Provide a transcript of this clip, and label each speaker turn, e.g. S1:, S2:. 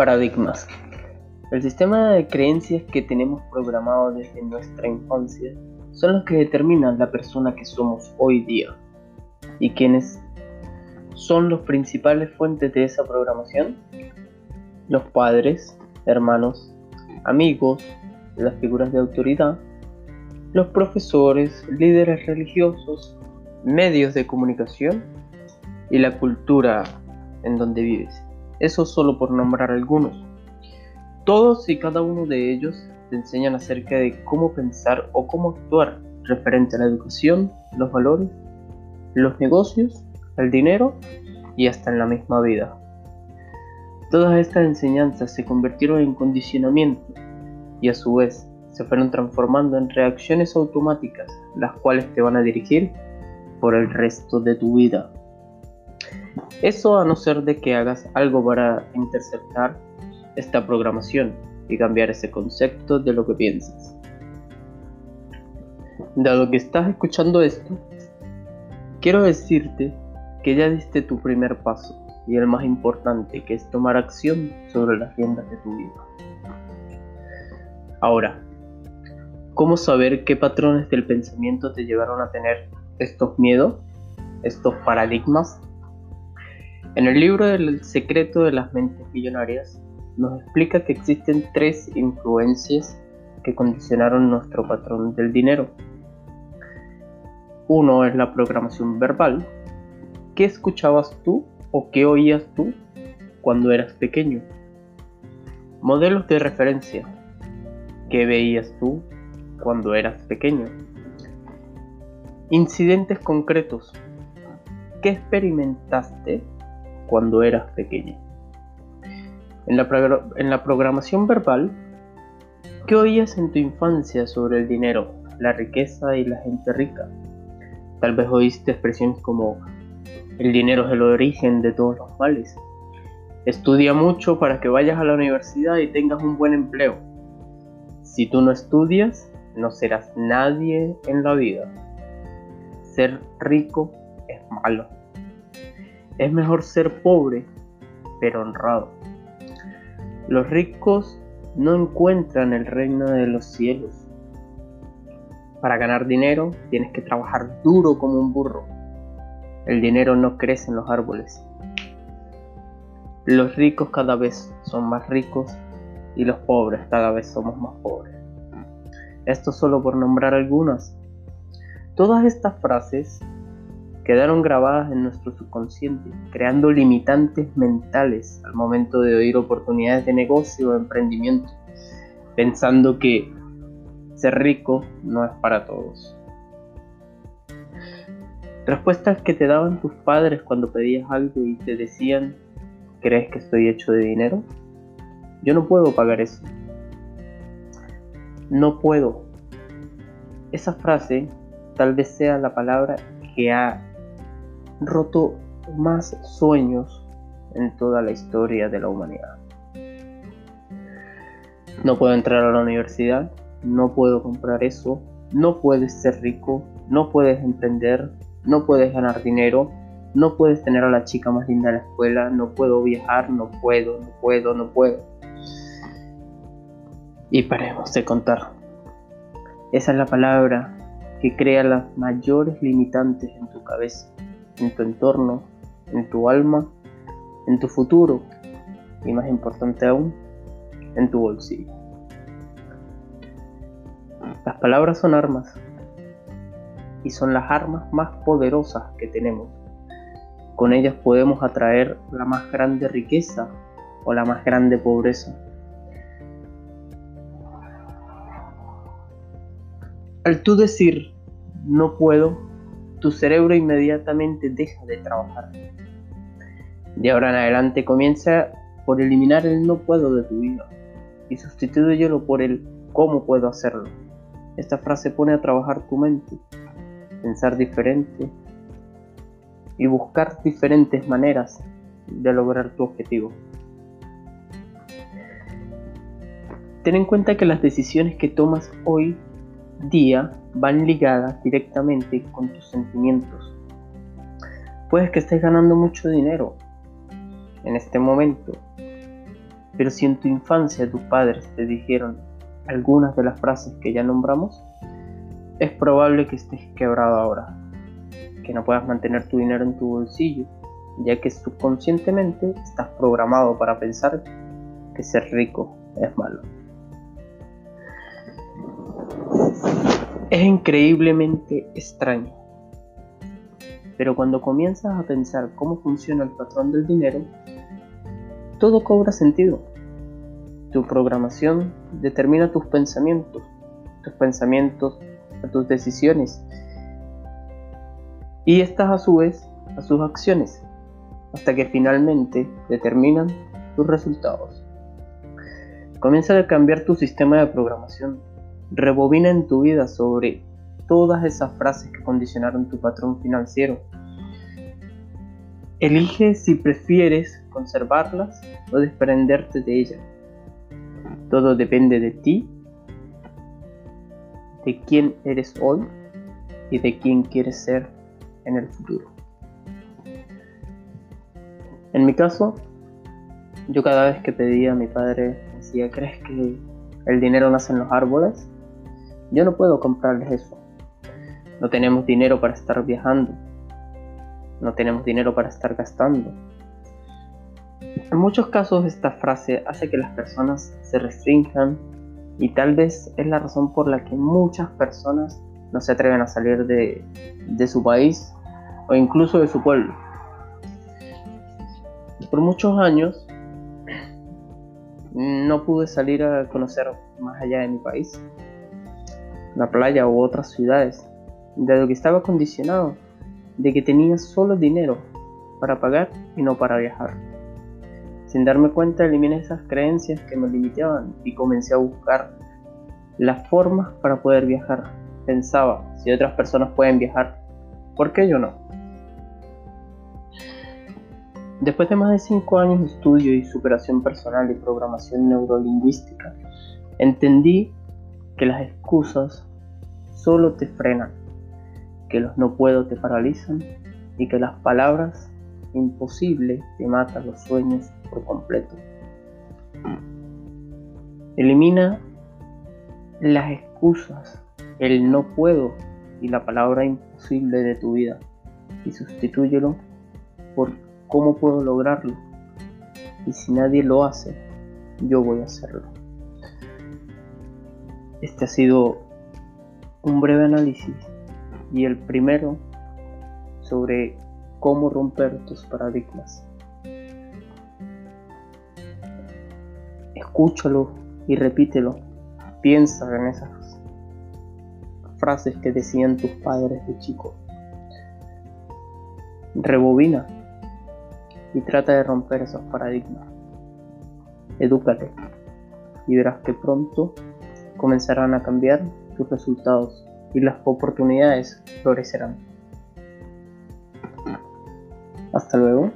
S1: Paradigmas. El sistema de creencias que tenemos programado desde nuestra infancia son los que determinan la persona que somos hoy día. ¿Y quiénes son los principales fuentes de esa programación? Los padres, hermanos, amigos, las figuras de autoridad, los profesores, líderes religiosos, medios de comunicación y la cultura en donde vives. Eso solo por nombrar algunos. Todos y cada uno de ellos te enseñan acerca de cómo pensar o cómo actuar referente a la educación, los valores, los negocios, el dinero y hasta en la misma vida. Todas estas enseñanzas se convirtieron en condicionamiento y a su vez se fueron transformando en reacciones automáticas, las cuales te van a dirigir por el resto de tu vida. Eso a no ser de que hagas algo para interceptar esta programación y cambiar ese concepto de lo que piensas. Dado que estás escuchando esto, quiero decirte que ya diste tu primer paso y el más importante, que es tomar acción sobre las riendas de tu vida. Ahora, ¿cómo saber qué patrones del pensamiento te llevaron a tener estos miedos, estos paradigmas? En el libro del secreto de las mentes millonarias nos explica que existen tres influencias que condicionaron nuestro patrón del dinero. Uno es la programación verbal. ¿Qué escuchabas tú o qué oías tú cuando eras pequeño? Modelos de referencia. ¿Qué veías tú cuando eras pequeño? Incidentes concretos. ¿Qué experimentaste cuando eras pequeño? En la, en la programación verbal, ¿qué oías en tu infancia sobre el dinero, la riqueza y la gente rica? Tal vez oíste expresiones como el dinero es el origen de todos los males. Estudia mucho para que vayas a la universidad y tengas un buen empleo. Si tú no estudias, no serás nadie en la vida. Ser rico es malo. Es mejor ser pobre, pero honrado. Los ricos no encuentran el reino de los cielos. Para ganar dinero tienes que trabajar duro como un burro. El dinero no crece en los árboles. Los ricos cada vez son más ricos y los pobres cada vez somos más pobres. Esto solo por nombrar algunas. Todas estas frases quedaron grabadas en nuestro subconsciente, creando limitantes mentales al momento de oír oportunidades de negocio o emprendimiento, pensando que ser rico no es para todos. Respuestas que te daban tus padres cuando pedías algo y te decían, ¿crees que estoy hecho de dinero? Yo no puedo pagar eso. No puedo. Esa frase tal vez sea la palabra que ha roto más sueños en toda la historia de la humanidad. No puedo entrar a la universidad, no puedo comprar eso, no puedes ser rico, no puedes emprender, no puedes ganar dinero, no puedes tener a la chica más linda de la escuela, no puedo viajar, no puedo, no puedo, no puedo. Y paremos de contar. Esa es la palabra que crea las mayores limitantes en tu cabeza en tu entorno, en tu alma, en tu futuro y más importante aún, en tu bolsillo. Las palabras son armas y son las armas más poderosas que tenemos. Con ellas podemos atraer la más grande riqueza o la más grande pobreza. Al tú decir no puedo, tu cerebro inmediatamente deja de trabajar. De ahora en adelante comienza por eliminar el no puedo de tu vida y sustituyelo por el cómo puedo hacerlo. Esta frase pone a trabajar tu mente, pensar diferente y buscar diferentes maneras de lograr tu objetivo. Ten en cuenta que las decisiones que tomas hoy día van ligadas directamente con tus sentimientos. Puedes que estés ganando mucho dinero en este momento, Pero si en tu infancia tus padres te dijeron algunas de las frases que ya nombramos, es probable que estés quebrado ahora, que no puedas mantener tu dinero en tu bolsillo, ya que subconscientemente estás programado para pensar que ser rico es malo. Es increíblemente extraño, pero cuando comienzas a pensar cómo funciona el patrón del dinero, todo cobra sentido. Tu programación determina tus pensamientos, tus pensamientos a tus decisiones y estas a su vez a sus acciones, hasta que finalmente determinan tus resultados. Comienza a cambiar tu sistema de programación. Rebobina en tu vida sobre todas esas frases que condicionaron tu patrón financiero. Elige si prefieres conservarlas o desprenderte de ellas. Todo depende de ti, de quién eres hoy y de quién quieres ser en el futuro. En mi caso, yo cada vez que pedía a mi padre, decía, ¿crees que el dinero nace en los árboles? Yo no puedo comprarles eso. No tenemos dinero para estar viajando. No tenemos dinero para estar gastando. En muchos casos esta frase hace que las personas se restrinjan y tal vez es la razón por la que muchas personas no se atreven a salir de, de su país o incluso de su pueblo. Por muchos años no pude salir a conocer más allá de mi país, la playa u otras ciudades, dado que estaba condicionado de que tenía solo dinero para pagar y no para viajar. Sin darme cuenta eliminé esas creencias que me limitaban y comencé a buscar las formas para poder viajar. Pensaba, si otras personas pueden viajar, ¿por qué yo no? Después de más de 5 años de estudio y superación personal y programación neurolingüística, entendí que las excusas solo te frenan, que los no puedo te paralizan y que las palabras imposible te matan los sueños por completo. Elimina las excusas, el no puedo y la palabra imposible de tu vida y sustitúyelo por cómo puedo lograrlo. Y si nadie lo hace, yo voy a hacerlo. Este ha sido un breve análisis y el primero sobre cómo romper tus paradigmas. Escúchalo y repítelo Piensa en esas frases que decían tus padres de chico. Rebobina y trata de romper esos paradigmas. Edúcate y verás que pronto comenzarán a cambiar tus resultados y las oportunidades florecerán. Hasta luego.